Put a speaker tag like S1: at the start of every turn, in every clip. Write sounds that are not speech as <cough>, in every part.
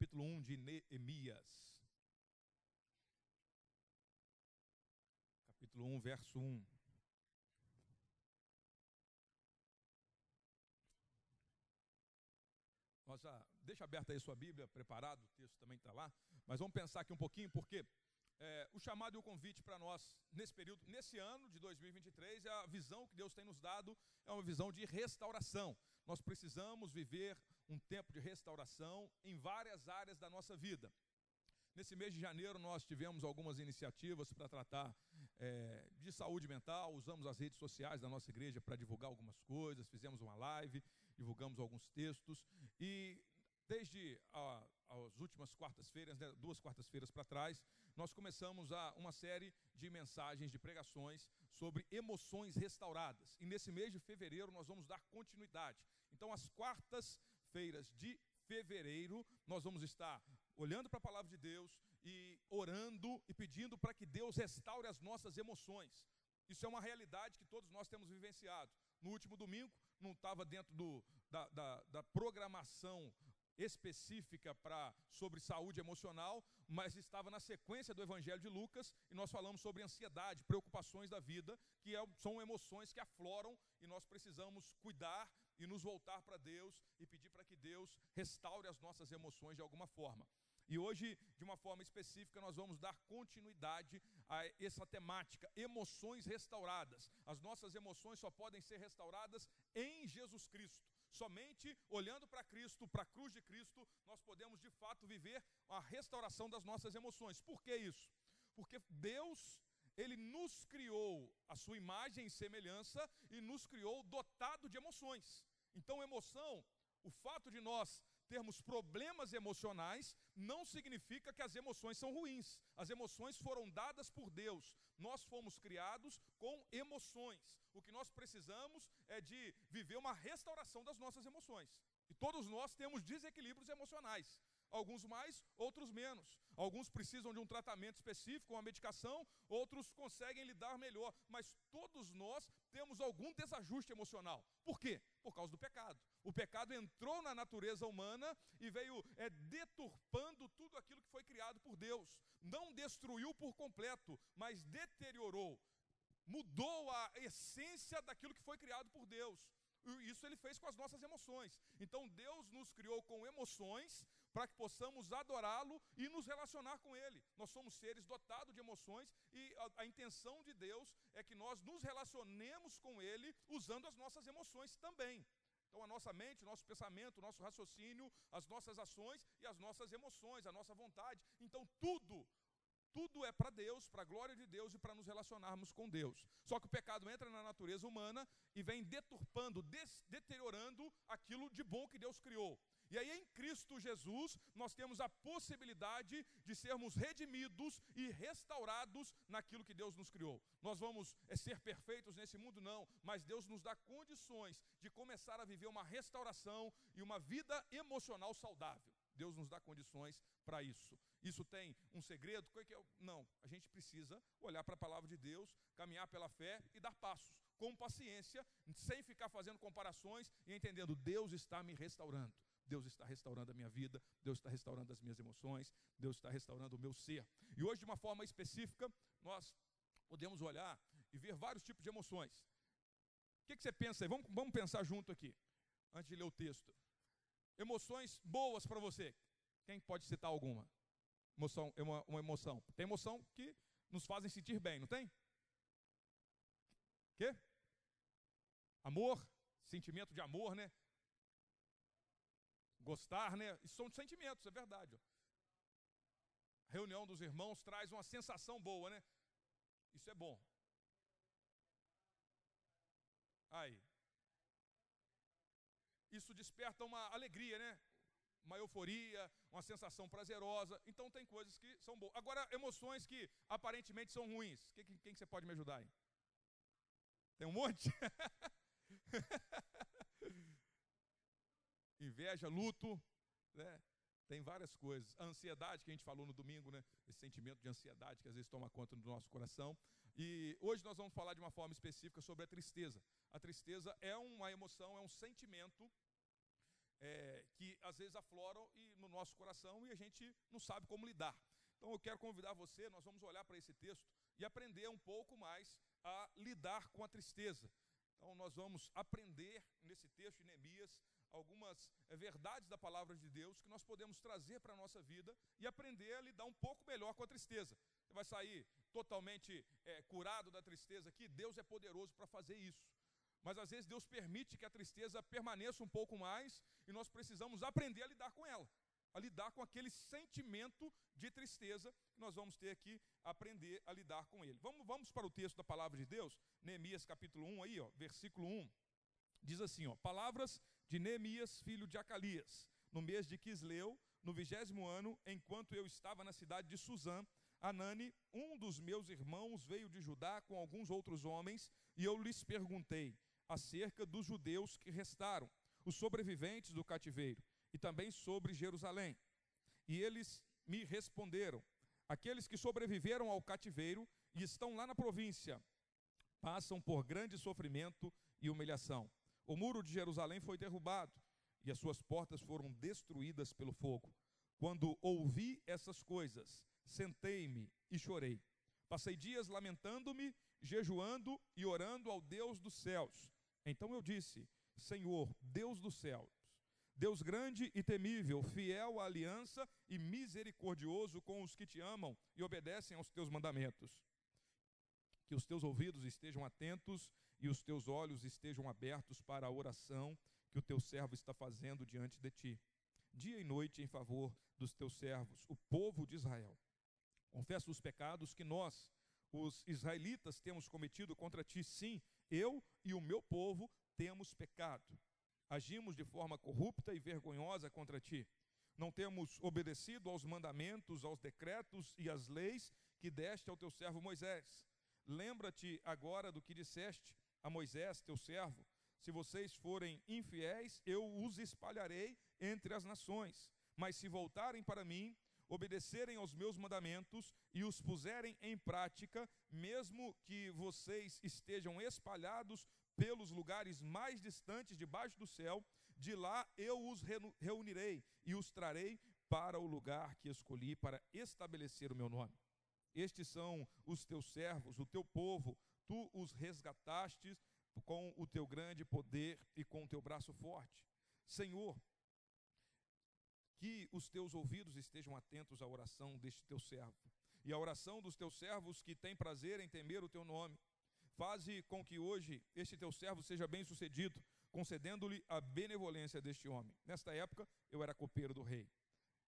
S1: capítulo 1 de Neemias. Capítulo 1, verso 1. Nós já, deixa aberta aí sua Bíblia, preparado, o texto também está lá. Mas vamos pensar aqui um pouquinho, porque é, o chamado e o convite para nós nesse período, nesse ano de 2023, é a visão que Deus tem nos dado, é uma visão de restauração. Nós precisamos viver um tempo de restauração em várias áreas da nossa vida. Nesse mês de janeiro, nós tivemos algumas iniciativas para tratar é, de saúde mental, usamos as redes sociais da nossa igreja para divulgar algumas coisas, fizemos uma live, divulgamos alguns textos, e desde a, as últimas quartas-feiras, né, duas quartas-feiras para trás, nós começamos a, uma série de mensagens, de pregações sobre emoções restauradas. E nesse mês de fevereiro nós vamos dar continuidade. Então, as quartas-feiras de fevereiro, nós vamos estar olhando para a palavra de Deus e orando e pedindo para que Deus restaure as nossas emoções. Isso é uma realidade que todos nós temos vivenciado. No último domingo, não estava dentro do, da, da, da programação específica para sobre saúde emocional, mas estava na sequência do Evangelho de Lucas e nós falamos sobre ansiedade, preocupações da vida, que é, são emoções que afloram e nós precisamos cuidar e nos voltar para Deus e pedir para que Deus restaure as nossas emoções de alguma forma. E hoje, de uma forma específica, nós vamos dar continuidade a essa temática, emoções restauradas. As nossas emoções só podem ser restauradas em Jesus Cristo. Somente olhando para Cristo, para a cruz de Cristo, nós podemos de fato viver a restauração das nossas emoções. Por que isso? Porque Deus, Ele nos criou a sua imagem e semelhança e nos criou dotado de emoções. Então, emoção, o fato de nós termos problemas emocionais não significa que as emoções são ruins. As emoções foram dadas por Deus. Nós fomos criados com emoções. O que nós precisamos é de viver uma restauração das nossas emoções. E todos nós temos desequilíbrios emocionais. Alguns mais, outros menos. Alguns precisam de um tratamento específico, uma medicação, outros conseguem lidar melhor. Mas todos nós temos algum desajuste emocional. Por quê? Por causa do pecado. O pecado entrou na natureza humana e veio é, deturpando tudo aquilo que foi criado por Deus. Não destruiu por completo, mas deteriorou. Mudou a essência daquilo que foi criado por Deus. Isso ele fez com as nossas emoções. Então Deus nos criou com emoções para que possamos adorá-lo e nos relacionar com ele. Nós somos seres dotados de emoções e a, a, intenção de Deus é que nós nos relacionemos com ele usando as nossas emoções também. Então, a nossa mente, nosso pensamento, nosso raciocínio, as nossas ações e as nossas emoções, a nossa vontade. Então, tudo, tudo é para Deus, para a glória de Deus e para nos relacionarmos com Deus. Só que o pecado entra na natureza humana e vem deturpando, deteriorando aquilo de bom que Deus criou. E aí, em Cristo Jesus, nós temos a possibilidade de sermos redimidos e restaurados naquilo que Deus nos criou. Nós vamos é, ser perfeitos nesse mundo? Não, mas Deus nos dá condições de começar a viver uma restauração e uma vida emocional saudável. Deus nos dá condições para isso. Isso tem um segredo? É não, a gente precisa olhar para a palavra de Deus, caminhar pela fé e dar passos, com paciência, sem ficar fazendo comparações e entendendo: Deus está me restaurando. Deus está restaurando a minha vida, Deus está restaurando as minhas emoções, Deus está restaurando o meu ser. E hoje, de uma forma específica, nós podemos olhar e ver vários tipos de emoções. O que, que você pensa aí? Vamos, vamos pensar junto aqui, antes de ler o texto. Emoções boas para você. Quem pode citar alguma? Emoção, uma, uma emoção. Tem emoção que nos fazem sentir bem, não tem? Quê? Amor, sentimento de amor, né? Gostar, né? Isso são sentimentos, é verdade. A reunião dos irmãos traz uma sensação boa, né? Isso é bom. Aí. Isso desperta uma alegria, né? Uma euforia, uma sensação prazerosa. Então tem coisas que são boas. Agora, emoções que aparentemente são ruins. Quem, quem, quem você pode me ajudar aí? Tem um monte? <laughs> inveja, luto, né? Tem várias coisas. A ansiedade que a gente falou no domingo, né? Esse sentimento de ansiedade que às vezes toma conta do nosso coração. E hoje nós vamos falar de uma forma específica sobre a tristeza. A tristeza é uma emoção, é um sentimento é, que às vezes afloram e, no nosso coração e a gente não sabe como lidar. Então eu quero convidar você, nós vamos olhar para esse texto e aprender um pouco mais a lidar com a tristeza. Então nós vamos aprender nesse texto de Neemias algumas é, verdades da palavra de Deus que nós podemos trazer para a nossa vida e aprender a lidar um pouco melhor com a tristeza. Você vai sair totalmente é, curado da tristeza aqui? Deus é poderoso para fazer isso. Mas às vezes Deus permite que a tristeza permaneça um pouco mais e nós precisamos aprender a lidar com ela, a lidar com aquele sentimento de tristeza que nós vamos ter que aprender a lidar com ele. Vamos, vamos para o texto da palavra de Deus, Neemias capítulo 1 aí, ó, versículo 1. Diz assim, ó, palavras de Neemias, filho de Acalias, no mês de Quisleu, no vigésimo ano, enquanto eu estava na cidade de Suzã, Anani, um dos meus irmãos, veio de Judá com alguns outros homens, e eu lhes perguntei: acerca dos judeus que restaram, os sobreviventes do cativeiro, e também sobre Jerusalém. E eles me responderam: aqueles que sobreviveram ao cativeiro e estão lá na província, passam por grande sofrimento e humilhação. O muro de Jerusalém foi derrubado e as suas portas foram destruídas pelo fogo. Quando ouvi essas coisas, sentei-me e chorei. Passei dias lamentando-me, jejuando e orando ao Deus dos céus. Então eu disse: Senhor, Deus dos céus, Deus grande e temível, fiel à aliança e misericordioso com os que te amam e obedecem aos teus mandamentos. Que os teus ouvidos estejam atentos e os teus olhos estejam abertos para a oração que o teu servo está fazendo diante de ti, dia e noite em favor dos teus servos, o povo de Israel. Confesso os pecados que nós, os israelitas, temos cometido contra ti, sim, eu e o meu povo temos pecado. Agimos de forma corrupta e vergonhosa contra ti. Não temos obedecido aos mandamentos, aos decretos e às leis que deste ao teu servo Moisés. Lembra-te agora do que disseste a Moisés, teu servo: se vocês forem infiéis, eu os espalharei entre as nações. Mas se voltarem para mim, obedecerem aos meus mandamentos e os puserem em prática, mesmo que vocês estejam espalhados pelos lugares mais distantes debaixo do céu, de lá eu os reunirei e os trarei para o lugar que escolhi para estabelecer o meu nome. Estes são os teus servos, o teu povo, tu os resgatastes com o teu grande poder e com o teu braço forte. Senhor, que os teus ouvidos estejam atentos à oração deste teu servo e à oração dos teus servos que têm prazer em temer o teu nome. Faze com que hoje este teu servo seja bem-sucedido, concedendo-lhe a benevolência deste homem. Nesta época, eu era copeiro do rei.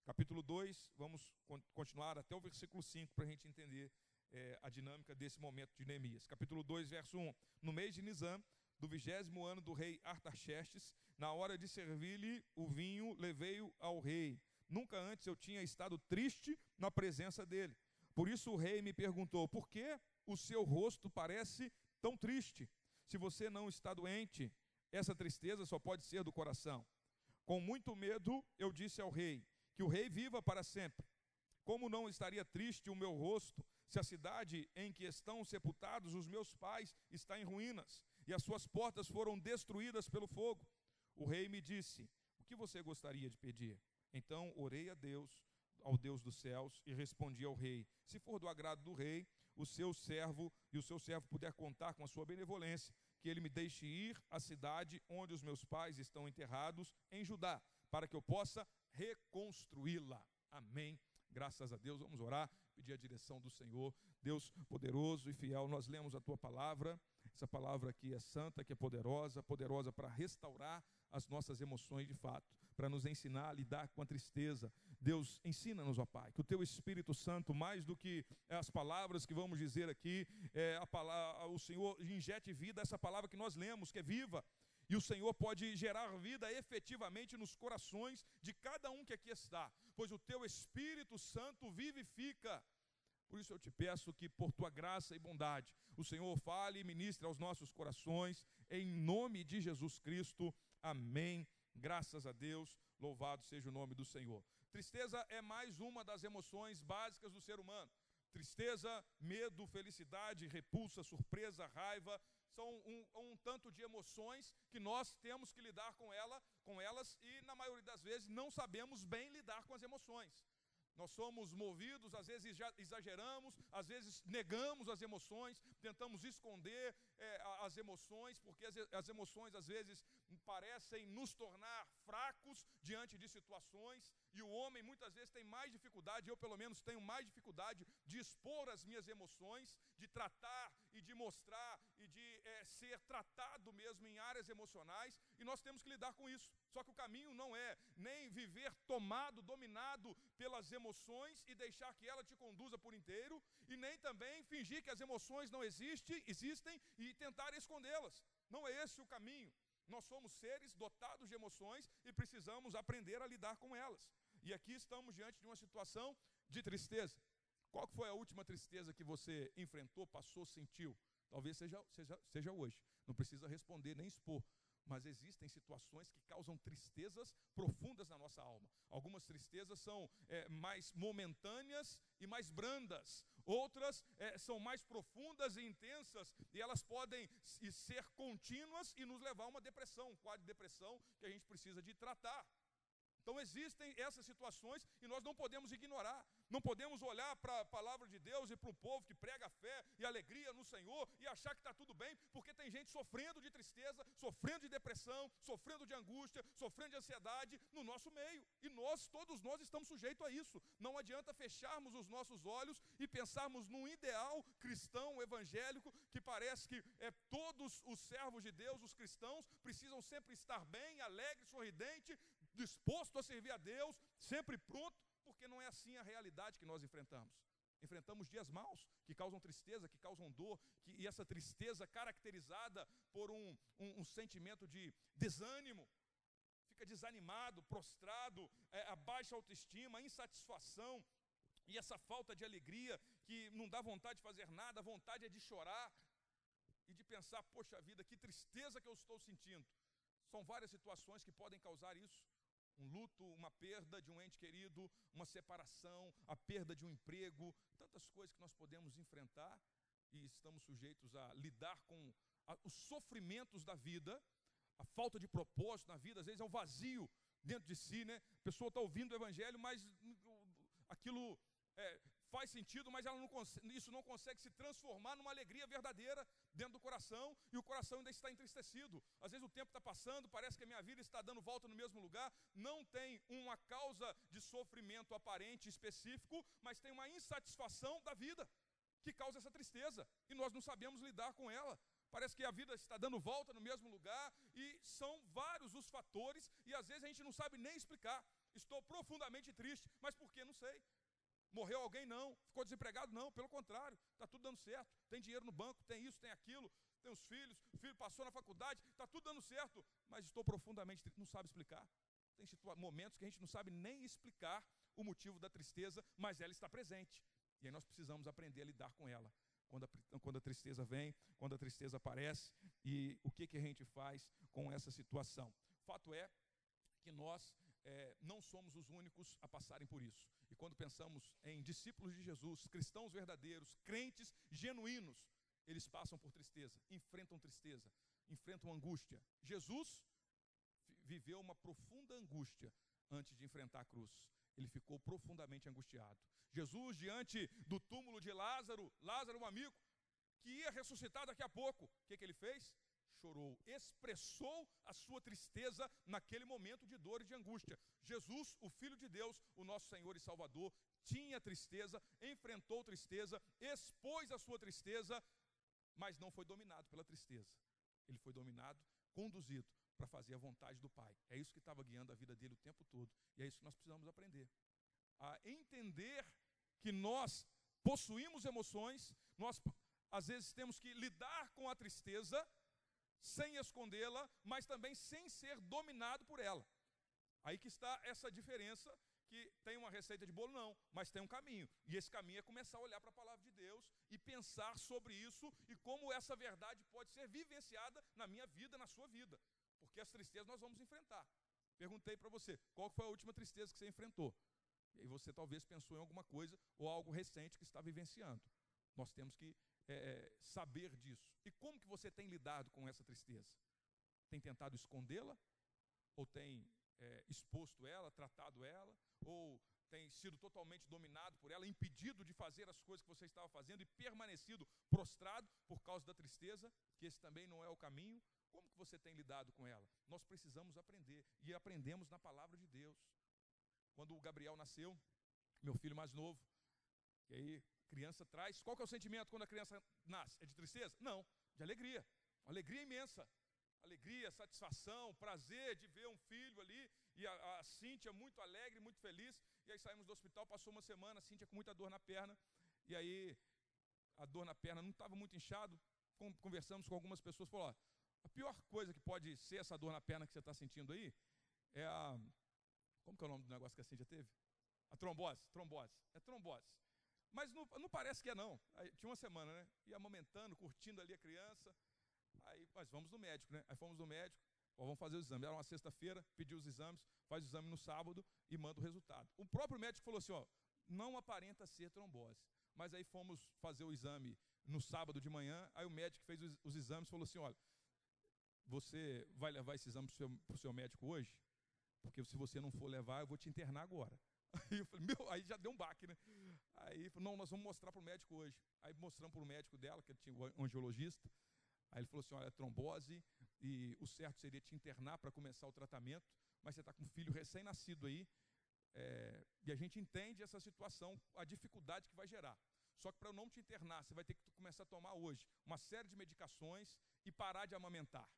S1: Capítulo 2, vamos continuar até o versículo 5 para a gente entender é, a dinâmica desse momento de Neemias. Capítulo 2, verso 1. No mês de Nisan, do vigésimo ano do rei Artaxerxes, na hora de servir-lhe o vinho, levei-o ao rei. Nunca antes eu tinha estado triste na presença dele. Por isso o rei me perguntou: por que o seu rosto parece tão triste? Se você não está doente, essa tristeza só pode ser do coração. Com muito medo, eu disse ao rei: que o rei viva para sempre. Como não estaria triste o meu rosto se a cidade em que estão sepultados os meus pais está em ruínas e as suas portas foram destruídas pelo fogo? O rei me disse: O que você gostaria de pedir? Então orei a Deus, ao Deus dos céus, e respondi ao rei: Se for do agrado do rei, o seu servo e o seu servo puder contar com a sua benevolência, que ele me deixe ir à cidade onde os meus pais estão enterrados, em Judá, para que eu possa reconstruí-la. Amém. Graças a Deus, vamos orar, pedir a direção do Senhor. Deus poderoso e fiel, nós lemos a tua palavra. Essa palavra aqui é santa, que é poderosa, poderosa para restaurar as nossas emoções de fato, para nos ensinar a lidar com a tristeza. Deus, ensina-nos, ó Pai, que o teu Espírito Santo, mais do que as palavras que vamos dizer aqui, é, a palavra, o Senhor injete vida a essa palavra que nós lemos, que é viva, e o Senhor pode gerar vida efetivamente nos corações de cada um que aqui está, pois o teu Espírito Santo vivifica. Por isso eu te peço que, por tua graça e bondade, o Senhor fale e ministre aos nossos corações, em nome de Jesus Cristo. Amém. Graças a Deus, louvado seja o nome do Senhor. Tristeza é mais uma das emoções básicas do ser humano. Tristeza, medo, felicidade, repulsa, surpresa, raiva, são um, um, tanto de emoções que nós temos que lidar com, ela, com elas e, na maioria das vezes, não sabemos bem lidar com as emoções. Nós somos movidos, às vezes exageramos, às vezes negamos as emoções, tentamos esconder é, as emoções, porque as, as emoções às vezes parecem nos tornar fracos diante de situações, e o homem muitas vezes tem mais dificuldade, eu pelo menos tenho mais dificuldade de expor as minhas emoções, de tratar e de mostrar e de é, ser tratado mesmo em áreas emocionais, e nós temos que lidar com isso. Só que o caminho não é nem viver tomado, dominado pelas emoções e deixar que ela te conduza por inteiro, e nem também fingir que as emoções não existem, existem e tentar escondê-las. Não é esse o caminho. Nós somos seres dotados de emoções e precisamos aprender a lidar com elas. E aqui estamos diante de uma situação de tristeza. Qual foi a última tristeza que você enfrentou, passou, sentiu? Talvez seja, seja, seja hoje. Não precisa responder nem expor. Mas existem situações que causam tristezas profundas na nossa alma. Algumas tristezas são é, mais momentâneas e mais brandas. Outras é, são mais profundas e intensas. E elas podem ser contínuas e nos levar a uma depressão, um quadro de depressão que a gente precisa de tratar. Então existem essas situações e nós não podemos ignorar. Não podemos olhar para a palavra de Deus e para o povo que prega fé e alegria no Senhor e achar que está tudo bem, porque tem gente sofrendo de tristeza, sofrendo de depressão, sofrendo de angústia, sofrendo de ansiedade no nosso meio. E nós, todos nós, estamos sujeitos a isso. Não adianta fecharmos os nossos olhos e pensarmos num ideal cristão evangélico que parece que é, todos os servos de Deus, os cristãos, precisam sempre estar bem, alegre, sorridente, disposto a servir a Deus, sempre pronto, porque não é assim a realidade que nós enfrentamos. Enfrentamos dias maus que causam tristeza, que causam dor, que, e essa tristeza caracterizada por um, um, um sentimento de desânimo, fica desanimado, prostrado, é, a baixa autoestima, a insatisfação, e essa falta de alegria que não dá vontade de fazer nada, a vontade é de chorar e de pensar, poxa vida, que tristeza que eu estou sentindo. São várias situações que podem causar isso um luto, uma perda de um ente querido, uma separação, a perda de um emprego, tantas coisas que nós podemos enfrentar e estamos sujeitos a lidar com a, os sofrimentos da vida, a falta de propósito na vida, às vezes é um vazio dentro de si, né? A pessoa está ouvindo o evangelho, mas aquilo é, faz sentido, mas não isso não consegue se transformar numa alegria verdadeira dentro do coração e o coração ainda está entristecido. Às vezes o tempo está passando, parece que a minha vida está dando volta no mesmo lugar, não tem uma causa de sofrimento aparente específico, mas tem uma insatisfação da vida que causa essa tristeza e nós não sabemos lidar com ela. Parece que a vida está dando volta no mesmo lugar e são vários os fatores e às vezes a gente não sabe nem explicar. Estou profundamente triste, mas por que? Não sei. Morreu alguém? Não. Ficou desempregado? Não. Pelo contrário, está tudo dando certo. Tem dinheiro no banco, tem isso, tem aquilo, tem os filhos, o filho passou na faculdade, está tudo dando certo. Mas estou profundamente triste, não sabe explicar. Tem momentos que a gente não sabe nem explicar o motivo da tristeza, mas ela está presente. E aí nós precisamos aprender a lidar com ela. Quando a, quando a tristeza vem, quando a tristeza aparece, e o que, que a gente faz com essa situação. Fato é que nós é, não somos os únicos a passarem por isso. E quando pensamos em discípulos de Jesus, cristãos verdadeiros, crentes genuínos, eles passam por tristeza, enfrentam tristeza, enfrentam angústia. Jesus viveu uma profunda angústia antes de enfrentar a cruz. Ele ficou profundamente angustiado. Jesus, diante do túmulo de Lázaro, Lázaro, um amigo, que ia ressuscitar daqui a pouco, o que, que ele fez? Chorou, expressou a sua tristeza naquele momento de dor e de angústia. Jesus, o Filho de Deus, o nosso Senhor e Salvador, tinha tristeza, enfrentou tristeza, expôs a sua tristeza, mas não foi dominado pela tristeza. Ele foi dominado, conduzido para fazer a vontade do Pai. É isso que estava guiando a vida dele o tempo todo. E é isso que nós precisamos aprender. A entender que nós possuímos emoções, nós às vezes temos que lidar com a tristeza sem escondê-la, mas também sem ser dominado por ela. Aí que está essa diferença que tem uma receita de bolo não, mas tem um caminho. E esse caminho é começar a olhar para a palavra de Deus e pensar sobre isso e como essa verdade pode ser vivenciada na minha vida, na sua vida. Porque as tristezas nós vamos enfrentar. Perguntei para você, qual foi a última tristeza que você enfrentou? E você talvez pensou em alguma coisa ou algo recente que está vivenciando. Nós temos que é, saber disso. E como que você tem lidado com essa tristeza? Tem tentado escondê-la? Ou tem é, exposto ela, tratado ela? Ou tem sido totalmente dominado por ela, impedido de fazer as coisas que você estava fazendo e permanecido prostrado por causa da tristeza, que esse também não é o caminho? Como que você tem lidado com ela? Nós precisamos aprender e aprendemos na palavra de Deus. Quando o Gabriel nasceu, meu filho mais novo, e aí criança traz, qual que é o sentimento quando a criança nasce? É de tristeza? Não, de alegria. Alegria imensa. Alegria, satisfação, prazer de ver um filho ali. E a, a Cíntia muito alegre, muito feliz. E aí saímos do hospital, passou uma semana, a Cíntia com muita dor na perna. E aí a dor na perna não estava muito inchado. Conversamos com algumas pessoas, falou, ó, a pior coisa que pode ser essa dor na perna que você está sentindo aí é a. Como que é o nome do negócio que a Cíntia teve? A trombose, trombose. É trombose. Mas não, não parece que é não. Aí, tinha uma semana, né? Ia amamentando, curtindo ali a criança. Aí, mas vamos no médico, né? Aí fomos no médico, ó, vamos fazer o exame. Era uma sexta-feira, pediu os exames, faz o exame no sábado e manda o resultado. O próprio médico falou assim, ó, não aparenta ser trombose. Mas aí fomos fazer o exame no sábado de manhã, aí o médico fez os, os exames e falou assim, olha, você vai levar esse exame para o seu médico hoje? Porque se você não for levar, eu vou te internar agora. <laughs> Aí eu falei, meu, aí já deu um baque, né? Aí falou, não, nós vamos mostrar para o médico hoje. Aí mostramos para o médico dela, que tinha o angiologista. Aí ele falou assim: olha, é trombose, e o certo seria te internar para começar o tratamento, mas você está com um filho recém-nascido aí, é, e a gente entende essa situação, a dificuldade que vai gerar. Só que para eu não te internar, você vai ter que começar a tomar hoje uma série de medicações e parar de amamentar.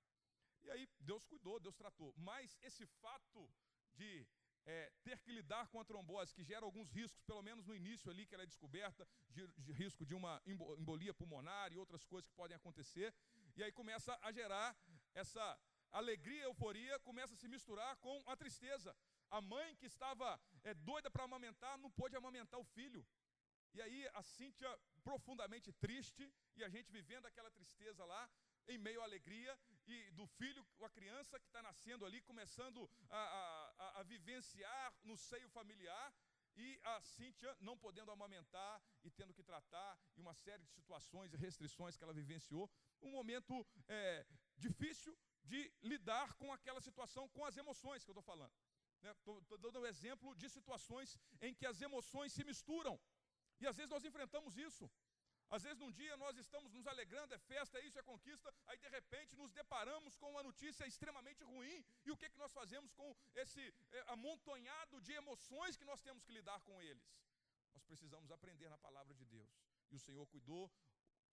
S1: E aí Deus cuidou, Deus tratou. Mas esse fato de é, ter que lidar com a trombose, que gera alguns riscos, pelo menos no início ali que ela é descoberta, de, de risco de uma embolia pulmonar e outras coisas que podem acontecer, e aí começa a gerar essa alegria, euforia, começa a se misturar com a tristeza. A mãe que estava é, doida para amamentar não pôde amamentar o filho. E aí a Cíntia profundamente triste, e a gente vivendo aquela tristeza lá, em meio à alegria e do filho, a criança que está nascendo ali, começando a, a, a, vivenciar no seio familiar, e a Cíntia não podendo amamentar e tendo que tratar, e uma série de situações e restrições que ela vivenciou. Um momento é, difícil de lidar com aquela situação, com as emoções que eu estou falando. Estou né? dando um exemplo de situações em que as emoções se misturam. E às vezes nós enfrentamos isso. Às vezes num dia nós estamos nos alegrando, é festa, é isso, é conquista, aí de repente nos deparamos com uma notícia extremamente ruim, e o que, que nós fazemos com esse é, amontonhado de emoções que nós temos que lidar com eles? Nós precisamos aprender na palavra de Deus. E o Senhor cuidou,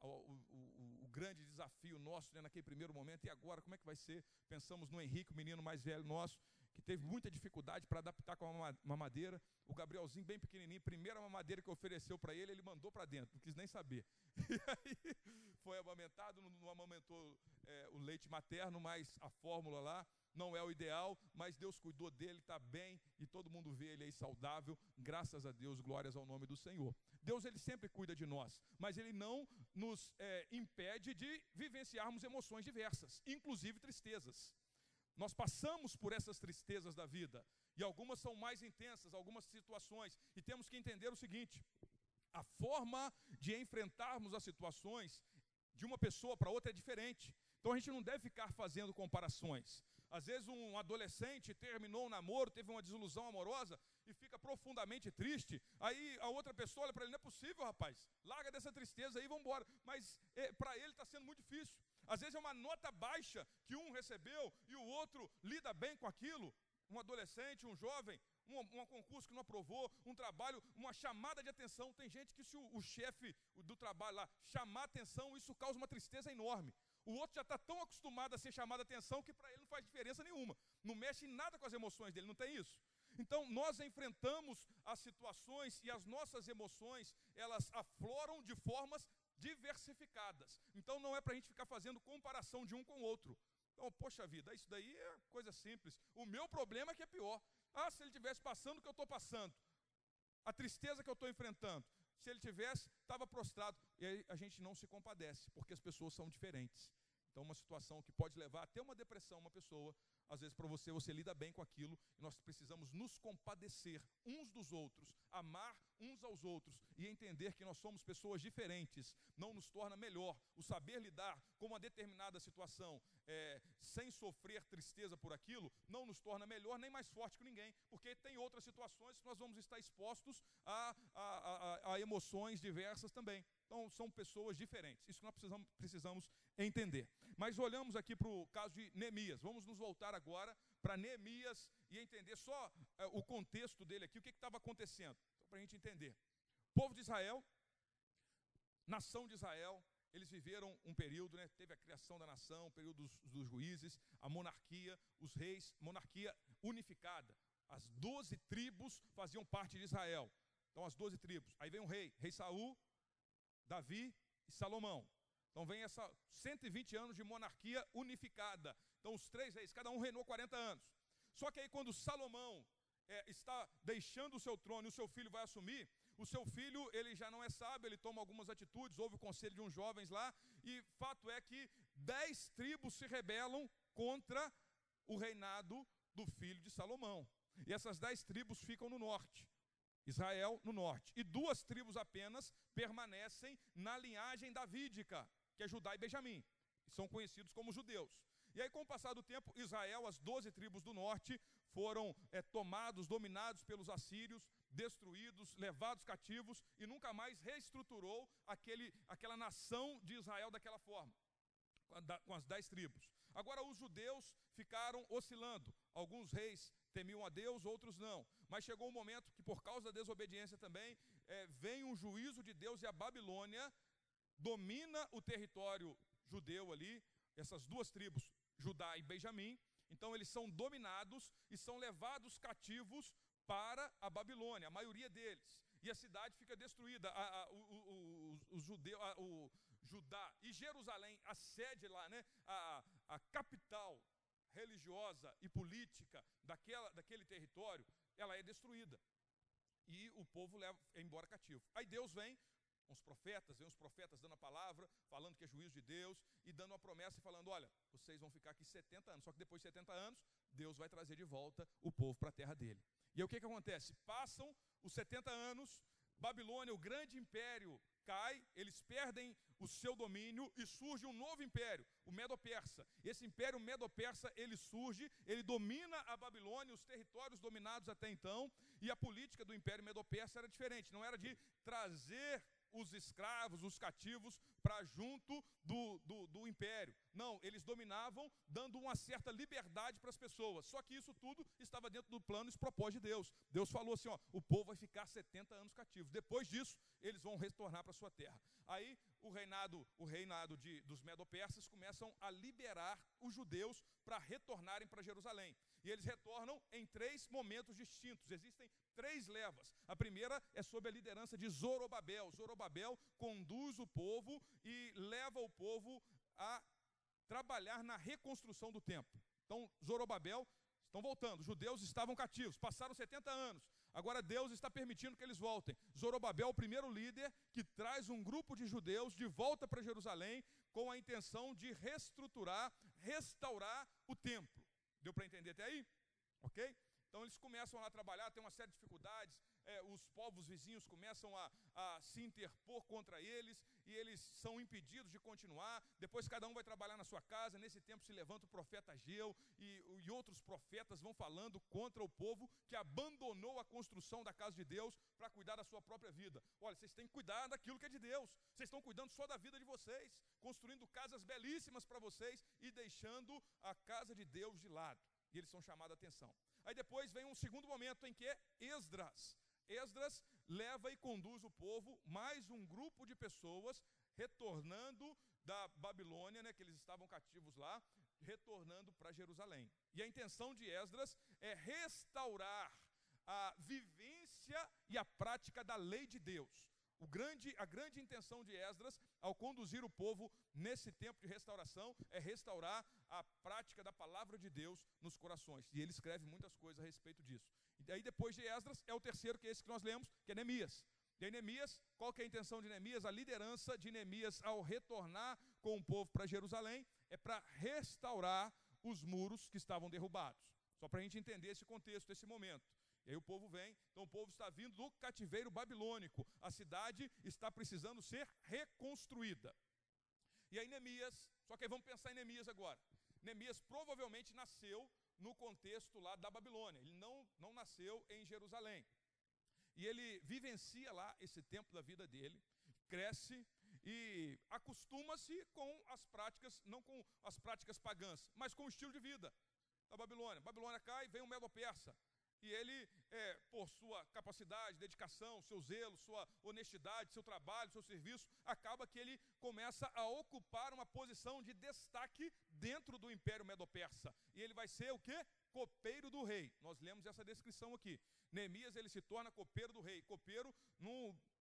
S1: o, o, o, o grande desafio nosso né, naquele primeiro momento, e agora como é que vai ser? Pensamos no Henrique, o menino mais velho nosso, que teve muita dificuldade para adaptar com uma mamadeira. O Gabrielzinho, bem pequenininho, primeira mamadeira que ofereceu para ele, ele mandou para dentro, não quis nem saber. <laughs> E aí foi amamentado, não, amamentou é, o leite materno, mas a fórmula lá não é o ideal, mas Deus cuidou dele, está bem e todo mundo vê ele aí saudável, graças a Deus, glórias ao nome do Senhor. Deus ele sempre cuida de nós, mas ele não nos é, impede de vivenciarmos emoções diversas, inclusive tristezas. Nós passamos por essas tristezas da vida, e algumas são mais intensas, algumas situações, e temos que entender o seguinte: a forma de enfrentarmos as situações de uma pessoa para outra é diferente. Então a gente não deve ficar fazendo comparações. Às vezes um adolescente terminou um namoro, teve uma desilusão amorosa e fica profundamente triste. Aí a outra pessoa olha para ele, não é possível, rapaz. Larga dessa tristeza aí, vamos embora. Mas é, para ele está sendo muito difícil. Às vezes é uma nota baixa que um recebeu e o outro lida bem com aquilo. Um adolescente, um jovem, um, um concurso que não aprovou, um trabalho, uma chamada de atenção. Tem gente que se o, o chefe do trabalho lá chamar atenção, isso causa uma tristeza enorme. O outro já está tão acostumado a ser chamado a atenção que para ele não faz diferença nenhuma. Não mexe em nada com as emoções dele, não tem isso? Então, nós enfrentamos as situações e as nossas emoções, elas afloram de formas diversificadas. Então, não é para a gente ficar fazendo comparação de um com o outro. Então, poxa vida, isso daí é coisa simples. O meu problema é que é pior. Ah, se ele estivesse passando o que eu estou passando, a tristeza que eu estou enfrentando, se ele tivesse, estava prostrado. E aí a gente não se compadece, porque as pessoas são diferentes. Então, uma situação que pode levar até uma depressão uma pessoa, às vezes para você, você lida bem com aquilo, e nós precisamos nos compadecer uns dos outros, amar uns aos outros e entender que nós somos pessoas diferentes, não nos torna melhor. O saber lidar com uma determinada situação é, sem sofrer tristeza por aquilo, não nos torna melhor nem mais forte que ninguém, porque tem outras situações que nós vamos estar expostos a, a, a, a emoções diversas também. Então, são pessoas diferentes. Isso que nós precisamos, precisamos entender. Mas olhamos aqui para o caso de Neemias. Vamos nos voltar agora para Neemias e entender só é, o contexto dele aqui, o que estava acontecendo. Então, para a gente entender. Povo de Israel, nação de Israel, eles viveram um período, né, teve a criação da nação, o período dos, dos juízes, a monarquia, os reis, monarquia unificada. As doze tribos faziam parte de Israel. Então, as doze tribos. Aí vem um rei, rei Saul, Davi e Salomão. Então vem essa 120 anos de monarquia unificada. Então os três reis, cada um reinou 40 anos. Só que aí quando Salomão é, está deixando o seu trono e o seu filho vai assumir, o seu filho ele já não é sábio, ele toma algumas atitudes, houve o conselho de uns jovens lá, e fato é que dez tribos se rebelam contra o reinado do filho de Salomão. E essas dez tribos ficam no norte. Israel no norte. E duas tribos apenas permanecem na linhagem davídica, que é Judá e Benjamim. São conhecidos como judeus. E aí, com o passar do tempo, Israel, as doze tribos do norte, foram é, tomados, dominados pelos assírios, destruídos, levados cativos, e nunca mais reestruturou aquele, aquela nação de Israel daquela forma, com as dez tribos. Agora, os judeus ficaram oscilando. Alguns reis temiam a Deus, outros não. Mas chegou um momento que, por causa da desobediência também, é, vem um juízo de Deus e a Babilônia domina o território judeu ali, essas duas tribos, Judá e Benjamim. Então eles são dominados e são levados cativos para a Babilônia, a maioria deles. E a cidade fica destruída. A, a, o, o, o, judeu, a, o Judá e Jerusalém, a sede lá, né, a, a capital religiosa e política daquela, daquele território, ela é destruída. E o povo leva é embora cativo. Aí Deus vem os profetas, vem os profetas dando a palavra, falando que é juízo de Deus, e dando uma promessa e falando: olha, vocês vão ficar aqui 70 anos, só que depois de 70 anos, Deus vai trazer de volta o povo para a terra dele. E aí o que, que acontece? Passam os 70 anos, Babilônia, o grande império, cai, eles perdem o seu domínio e surge um novo império, o Medo-Persa. Esse império Medo-Persa, ele surge, ele domina a Babilônia, os territórios dominados até então, e a política do império Medo-Persa era diferente, não era de trazer os escravos, os cativos, para junto do, do, do, império. Não, eles dominavam, dando uma certa liberdade para as pessoas. Só que isso tudo estava dentro do plano e propósito de Deus. Deus falou assim: ó, o povo vai ficar 70 anos cativo. Depois disso, eles vão retornar para sua terra. Aí o reinado, o reinado de, dos medo-persas começam a liberar os judeus para retornarem para Jerusalém. E eles retornam em três momentos distintos. Existem três levas. A primeira é sob a liderança de Zorobabel. Zorobabel conduz o povo e leva o povo a trabalhar na reconstrução do templo. Então, Zorobabel estão voltando. Os judeus estavam cativos, passaram 70 anos. Agora Deus está permitindo que eles voltem. Zorobabel, o primeiro líder que traz um grupo de judeus de volta para Jerusalém com a intenção de reestruturar, restaurar o templo. Deu para entender até aí? Ok? Então eles começam a trabalhar, tem uma série de dificuldades, é, os povos vizinhos começam a, a, se interpor contra eles e eles são impedidos de continuar. Depois cada um vai trabalhar na sua casa. Nesse tempo se levanta o profeta Ageu e, e outros profetas vão falando contra o povo que abandonou a construção da casa de Deus para cuidar da sua própria vida. Olha, vocês têm que cuidar daquilo que é de Deus. Vocês estão cuidando só da vida de vocês, construindo casas belíssimas para vocês e deixando a casa de Deus de lado. E eles são chamados a atenção. Aí depois vem um segundo momento em que Esdras. Esdras leva e conduz o povo, mais um grupo de pessoas, retornando da Babilônia, né, que eles estavam cativos lá, retornando para Jerusalém. E a intenção de Esdras é restaurar a vivência e a prática da lei de Deus. O grande, a grande intenção de Esdras, ao conduzir o povo nesse tempo de restauração, é restaurar a prática da palavra de Deus nos corações. E ele escreve muitas coisas a respeito disso. E aí, depois de Esdras, é o terceiro, que é esse que nós lemos, que é Neemias. E Neemias, qual que é a intenção de Neemias? A liderança de Neemias ao retornar com o povo para Jerusalém é para restaurar os muros que estavam derrubados. Só para a gente entender esse contexto, esse momento. E aí o povo vem, então o povo está vindo do cativeiro babilônico. A cidade está precisando ser reconstruída. E aí Neemias, só que aí vamos pensar em Neemias agora. Neemias provavelmente nasceu no contexto lá da Babilônia. Ele não, não nasceu em Jerusalém. E ele vivencia lá esse tempo da vida dele, cresce e acostuma-se com as práticas, não com as práticas pagãs, mas com o estilo de vida da Babilônia. Babilônia cai, vem o Medo-Persa. E ele, é, por sua capacidade, dedicação, seu zelo, sua honestidade, seu trabalho, seu serviço, acaba que ele começa a ocupar uma posição de destaque dentro do Império Medo-Persa. E ele vai ser o quê? Copeiro do rei. Nós lemos essa descrição aqui. Neemias ele se torna copeiro do rei. Copeiro,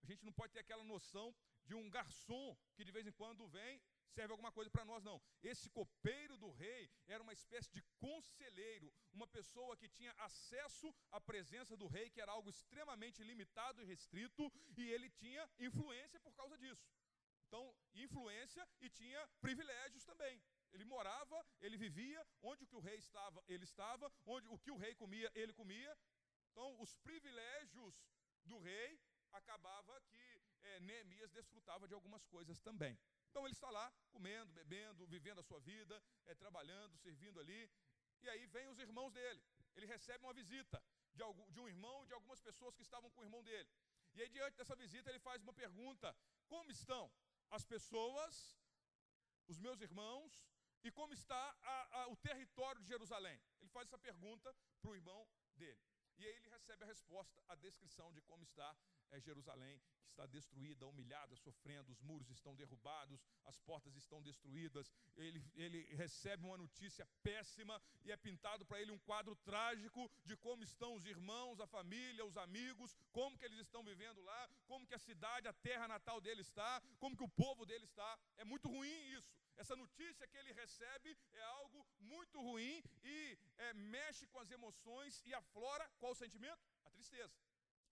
S1: a gente não pode ter aquela noção de um garçom que de vez em quando vem serve alguma coisa para nós, não. Esse copeiro do rei era uma espécie de conselheiro, uma pessoa que tinha acesso à presença do rei, que era algo extremamente limitado e restrito, e ele tinha influência por causa disso. Então, influência e tinha privilégios também. Ele morava, ele vivia, onde o que o rei estava, ele estava, onde o que o rei comia, ele comia. Então, os privilégios do rei acabava que é, Neemias desfrutava de algumas coisas também. Então ele está lá, comendo, bebendo, vivendo a sua vida, é, trabalhando, servindo ali. E aí vem os irmãos dele. Ele recebe uma visita de, algum, de um irmão e de algumas pessoas que estavam com o irmão dele. E aí, diante dessa visita, ele faz uma pergunta: Como estão as pessoas, os meus irmãos, e como está a, a, o território de Jerusalém? Ele faz essa pergunta para o irmão dele. E aí ele recebe a resposta, a descrição de como está é Jerusalém, que está destruída, humilhada, sofrendo, os muros estão derrubados, as portas estão destruídas. Ele, ele recebe uma notícia péssima e é pintado para ele um quadro trágico de como estão os irmãos, a família, os amigos, como que eles estão vivendo lá, como que a cidade, a terra natal dele está, como que o povo dele está. É muito ruim isso. Essa notícia que ele recebe é algo muito ruim e é, mexe com as emoções e aflora qual sentimento? A tristeza.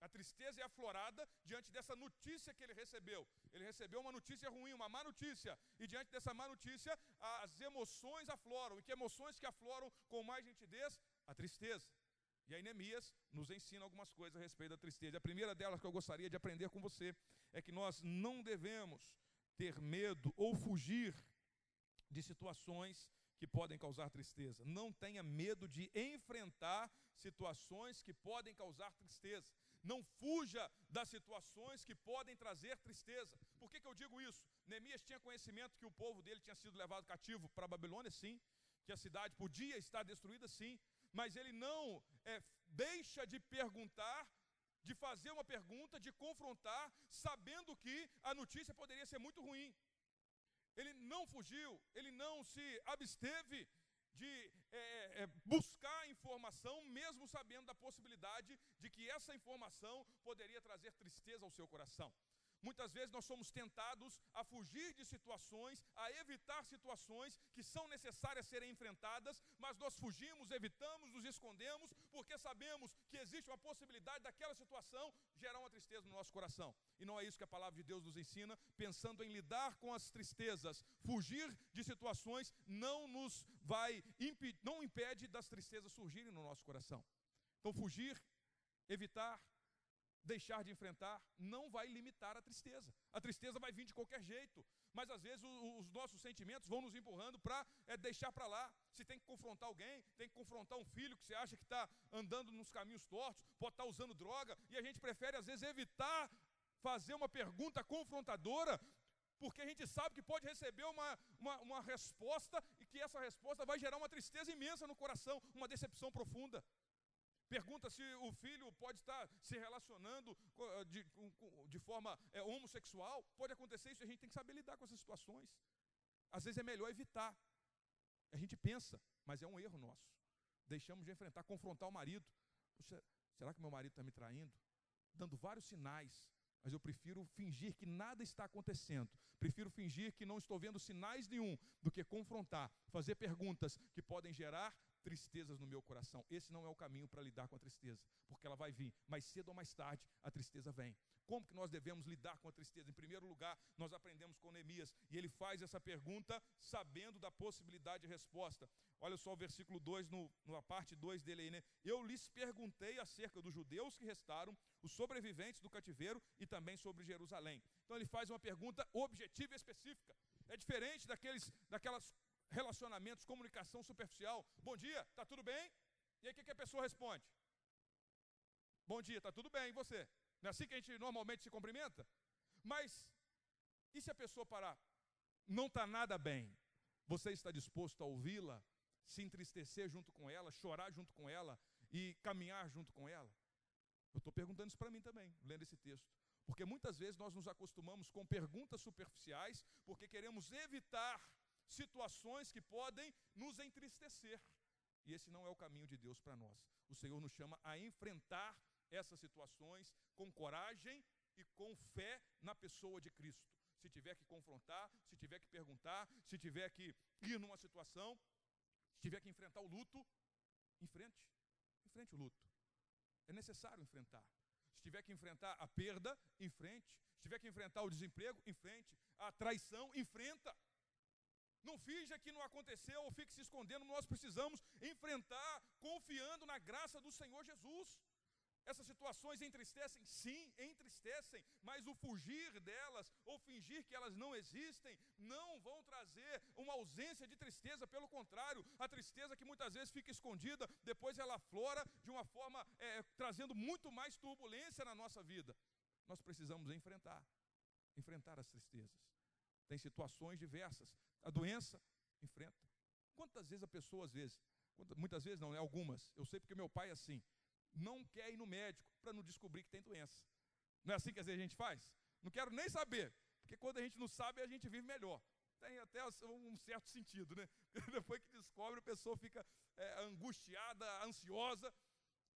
S1: A tristeza é aflorada diante dessa notícia que ele recebeu. Ele recebeu uma notícia ruim, uma má notícia. E diante dessa má notícia, as emoções afloram. E que emoções que afloram com mais nitidez? A tristeza. E aí Neemias nos ensina algumas coisas a respeito da tristeza. A primeira delas que eu gostaria de aprender com você é que nós não devemos ter medo ou fugir de situações que podem causar tristeza. Não tenha medo de enfrentar situações que podem causar tristeza. Não fuja das situações que podem trazer tristeza. Por que, que eu digo isso? Neemias tinha conhecimento que o povo dele tinha sido levado cativo para a Babilônia, sim. Que a cidade podia estar destruída, sim. Mas ele não é, deixa de perguntar, de fazer uma pergunta, de confrontar, sabendo que a notícia poderia ser muito ruim. Ele não fugiu, ele não se absteve de é, é, buscar informação, mesmo sabendo da possibilidade de que essa informação poderia trazer tristeza ao seu coração. Muitas vezes nós somos tentados a fugir de situações, a evitar situações que são necessárias serem enfrentadas, mas nós fugimos, evitamos, nos escondemos, porque sabemos que existe uma possibilidade daquela situação gerar uma tristeza no nosso coração. E não é isso que a palavra de Deus nos ensina, pensando em lidar com as tristezas. Fugir de situações não nos vai, não impede das tristezas surgirem no nosso coração. Então, fugir, evitar, deixar de enfrentar, não vai limitar a tristeza. A tristeza vai vir de qualquer jeito, mas às vezes os nossos sentimentos vão nos empurrando para é, deixar para lá. Se tem que confrontar alguém, tem que confrontar um filho que você acha que está andando nos caminhos tortos, pode estar tá usando droga, e a gente prefere às vezes evitar fazer uma pergunta confrontadora, porque a gente sabe que pode receber uma, uma, uma resposta e que essa resposta vai gerar uma tristeza imensa no coração, uma decepção profunda. Pergunta se o filho pode estar se relacionando eh, de, de forma é, homossexual. Pode acontecer isso, a gente tem que saber lidar com essas situações. Às vezes é melhor evitar. A gente pensa, mas é um erro nosso. Deixamos de enfrentar, confrontar o marido. Puxa, será que meu marido está me traindo? Dando vários sinais, mas eu prefiro fingir que nada está acontecendo. Prefiro fingir que não estou vendo sinais nenhum do que confrontar, fazer perguntas que podem gerar tristezas no meu coração. Esse não é o caminho para lidar com a tristeza, porque ela vai vir, mais cedo ou mais tarde a tristeza vem. Como que nós devemos lidar com a tristeza? Em primeiro lugar, nós aprendemos com Neemias, e ele faz essa pergunta sabendo da possibilidade de resposta. Olha só o versículo 2, no, na parte 2 dele aí, né? Eu lhes perguntei acerca dos judeus que restaram, os sobreviventes do cativeiro e também sobre Jerusalém. Então ele faz uma pergunta objetiva e específica. É diferente daqueles, daquelas relacionamentos, comunicação superficial. Bom dia, tá tudo bem? E aí o que, que a pessoa responde? Bom dia, tá tudo bem, e você? Não é assim que a gente normalmente se cumprimenta? Mas, e se a pessoa parar? Não está nada bem. Você está disposto a ouvi-la, se entristecer junto com ela, chorar junto com ela e caminhar junto com ela? Eu estou perguntando isso para mim também, lendo esse texto. Porque muitas vezes nós nos acostumamos com perguntas superficiais, porque queremos evitar situações que podem nos entristecer. E esse não é o caminho de Deus para nós. O Senhor nos chama a enfrentar essas situações com coragem e com fé na pessoa de Cristo. Se tiver que confrontar, se tiver que perguntar, se tiver que ir numa situação, se tiver que enfrentar o luto, enfrente. Enfrente o luto. É necessário enfrentar. Se tiver que enfrentar a perda, enfrente. Se tiver que enfrentar o desemprego, enfrente. A traição, enfrenta. Não finja que não aconteceu ou fique se escondendo. Nós precisamos enfrentar confiando na graça do Senhor Jesus. Essas situações entristecem? Sim, entristecem, mas o fugir delas ou fingir que elas não existem não vão trazer uma ausência de tristeza, pelo contrário, a tristeza que muitas vezes fica escondida, depois ela flora de uma forma é, trazendo muito mais turbulência na nossa vida. Nós precisamos enfrentar, enfrentar as tristezas. Tem situações diversas. A doença, enfrenta. Quantas vezes a pessoa, às vezes, muitas vezes não, né, algumas, eu sei porque meu pai é assim não quer ir no médico para não descobrir que tem doença. Não é assim que às vezes a gente faz? Não quero nem saber, porque quando a gente não sabe, a gente vive melhor. Tem até um certo sentido, né? <laughs> Depois que descobre, a pessoa fica é, angustiada, ansiosa.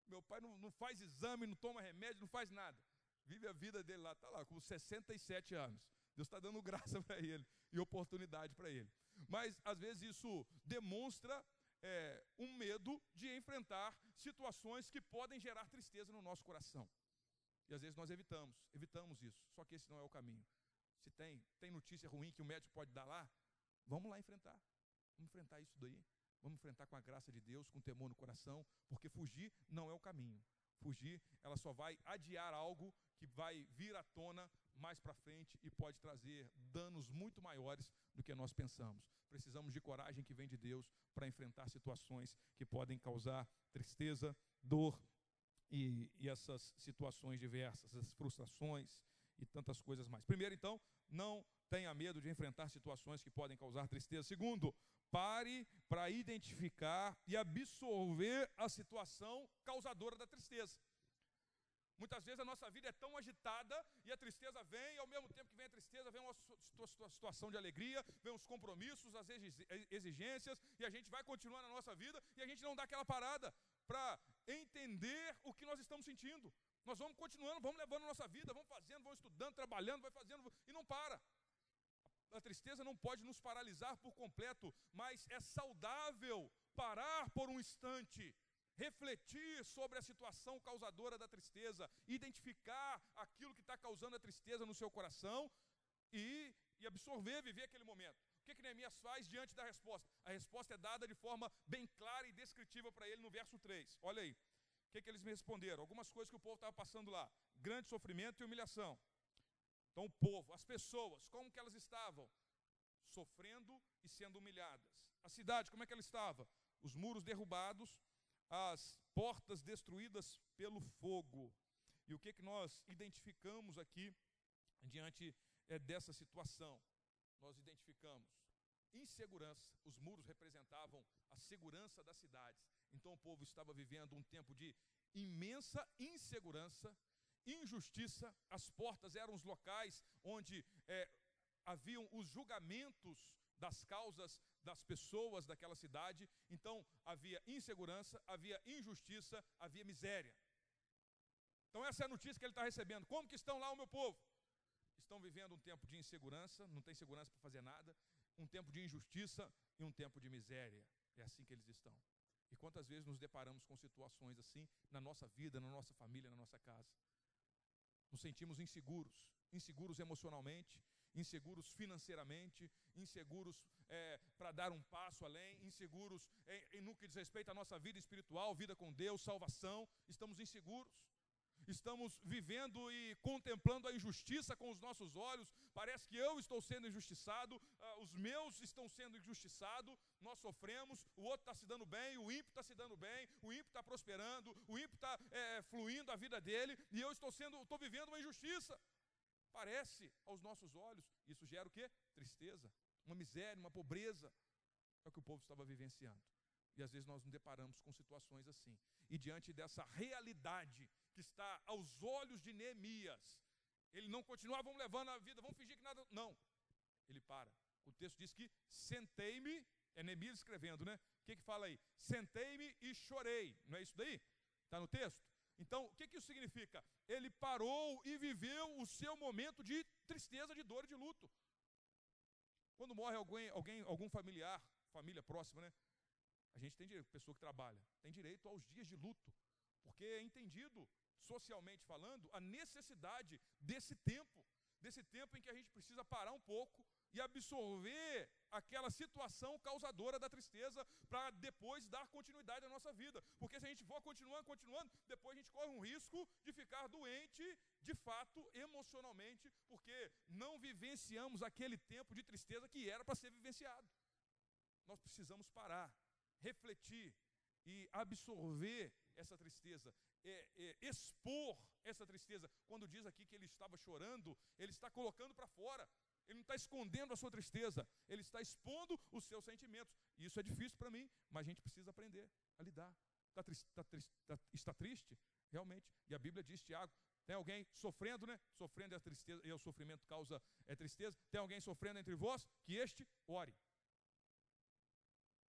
S1: Meu pai não, não faz exame, não toma remédio, não faz nada. Vive a vida dele lá, está lá, com 67 anos. Deus está dando graça <laughs> para ele e oportunidade para ele. Mas às vezes isso demonstra é, um medo de enfrentar situações que podem gerar tristeza no nosso coração. E às vezes nós evitamos, evitamos isso. Só que esse não é o caminho. Se tem, tem notícia ruim que o médico pode dar lá, vamos lá enfrentar. Vamos enfrentar isso daí. Vamos enfrentar com a graça de Deus, com temor no coração, porque fugir não é o caminho. Fugir, ela só vai adiar algo que vai vir à tona mais para frente e pode trazer danos muito maiores do que nós pensamos. Precisamos de coragem que vem de Deus para enfrentar situações que podem causar tristeza, dor e, e essas situações diversas, as frustrações e tantas coisas mais. Primeiro, então, não tenha medo de enfrentar situações que podem causar tristeza. Segundo, pare para identificar e absorver a situação causadora da tristeza. Muitas vezes a nossa vida é tão agitada e a tristeza vem, e ao mesmo tempo que vem a tristeza, vem uma situação de alegria, vem os compromissos, as exigências, e a gente vai continuar na nossa vida e a gente não dá aquela parada para entender o que nós estamos sentindo. Nós vamos continuando, vamos levando a nossa vida, vamos fazendo, vamos estudando, trabalhando, vai fazendo e não para. A tristeza não pode nos paralisar por completo, mas é saudável parar por um instante refletir sobre a situação causadora da tristeza, identificar aquilo que está causando a tristeza no seu coração e, e absorver, viver aquele momento. O que, que Neemias faz diante da resposta? A resposta é dada de forma bem clara e descritiva para ele no verso 3. Olha aí. O que, que eles me responderam? Algumas coisas que o povo estava passando lá: grande sofrimento e humilhação. Então, o povo, as pessoas, como que elas estavam? Sofrendo e sendo humilhadas. A cidade, como é que ela estava? Os muros derrubados, as portas destruídas pelo fogo. E o que, que nós identificamos aqui diante é, dessa situação? Nós identificamos insegurança. Os muros representavam a segurança das cidades. Então o povo estava vivendo um tempo de imensa insegurança, injustiça. As portas eram os locais onde é, haviam os julgamentos das causas das pessoas daquela cidade. Então havia insegurança, havia injustiça, havia miséria. Então essa é a notícia que ele está recebendo. Como que estão lá o meu povo? Estão vivendo um tempo de insegurança, não tem segurança para fazer nada, um tempo de injustiça e um tempo de miséria. É assim que eles estão. E quantas vezes nos deparamos com situações assim na nossa vida, na nossa família, na nossa casa? Nos sentimos inseguros, inseguros emocionalmente, inseguros financeiramente, inseguros é, para dar um passo além, inseguros em, em, no que diz respeito à nossa vida espiritual, vida com Deus, salvação, estamos inseguros. Estamos vivendo e contemplando a injustiça com os nossos olhos. Parece que eu estou sendo injustiçado, uh, os meus estão sendo injustiçados. Nós sofremos, o outro está se dando bem, o ímpio está se dando bem, o ímpio está prosperando, o ímpio está é, fluindo a vida dele, e eu estou sendo, estou vivendo uma injustiça. Parece aos nossos olhos, isso gera o quê? Tristeza, uma miséria, uma pobreza. É o que o povo estava vivenciando. E às vezes nós nos deparamos com situações assim. E diante dessa realidade que está aos olhos de Neemias, ele não continua, ah, vamos levando a vida, vamos fingir que nada. Não. Ele para. O texto diz que sentei-me, é Neemias escrevendo, né? O que, que fala aí? Sentei-me e chorei. Não é isso daí? Está no texto? Então, o que, que isso significa? Ele parou e viveu o seu momento de tristeza, de dor e de luto. Quando morre alguém, alguém, algum familiar, família próxima, né? A gente tem direito, pessoa que trabalha, tem direito aos dias de luto, porque é entendido, socialmente falando, a necessidade desse tempo, desse tempo em que a gente precisa parar um pouco e absorver aquela situação causadora da tristeza para depois dar continuidade à nossa vida. Porque se a gente for continuando, continuando, depois a gente corre um risco de ficar doente, de fato, emocionalmente, porque não vivenciamos aquele tempo de tristeza que era para ser vivenciado. Nós precisamos parar, refletir e absorver essa tristeza, é, é, expor essa tristeza. Quando diz aqui que ele estava chorando, ele está colocando para fora. Ele não está escondendo a sua tristeza, ele está expondo os seus sentimentos. Isso é difícil para mim, mas a gente precisa aprender a lidar. Está triste, está, triste, está, está triste? Realmente. E a Bíblia diz, Tiago, tem alguém sofrendo, né? Sofrendo é tristeza, e o sofrimento causa é tristeza. Tem alguém sofrendo entre vós? Que este ore.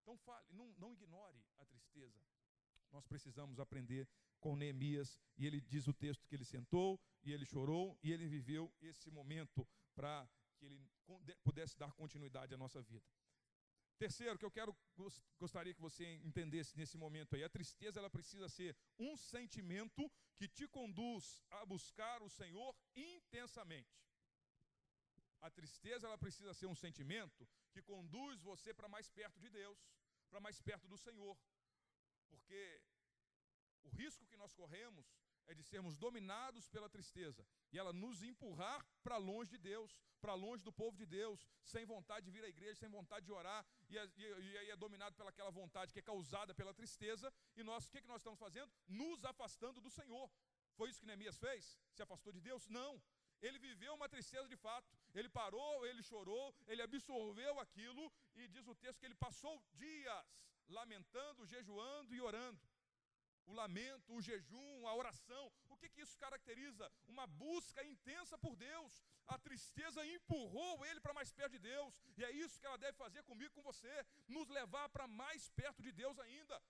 S1: Então fale, não, não ignore a tristeza. Nós precisamos aprender com Neemias, e ele diz o texto que ele sentou, e ele chorou, e ele viveu esse momento para que ele pudesse dar continuidade à nossa vida. Terceiro, que eu quero gostaria que você entendesse nesse momento aí, a tristeza ela precisa ser um sentimento que te conduz a buscar o Senhor intensamente. A tristeza ela precisa ser um sentimento que conduz você para mais perto de Deus, para mais perto do Senhor. Porque o risco que nós corremos é de sermos dominados pela tristeza e ela nos empurrar para longe de Deus, para longe do povo de Deus, sem vontade de vir à igreja, sem vontade de orar, e, aí é dominado pelaquela vontade que é causada pela tristeza, e nós, o que, que nós estamos fazendo? Nos afastando do Senhor. Foi isso que Neemias fez? Se afastou de Deus? Não. Ele viveu uma tristeza de fato. Ele parou, ele chorou, ele absorveu aquilo, e diz o texto que ele passou dias lamentando, jejuando e orando o lamento, o jejum, a oração. O que, que isso caracteriza? Uma busca intensa por Deus. A tristeza empurrou ele para mais perto de Deus. E é isso que ela deve fazer comigo com você: nos levar para mais perto de Deus ainda.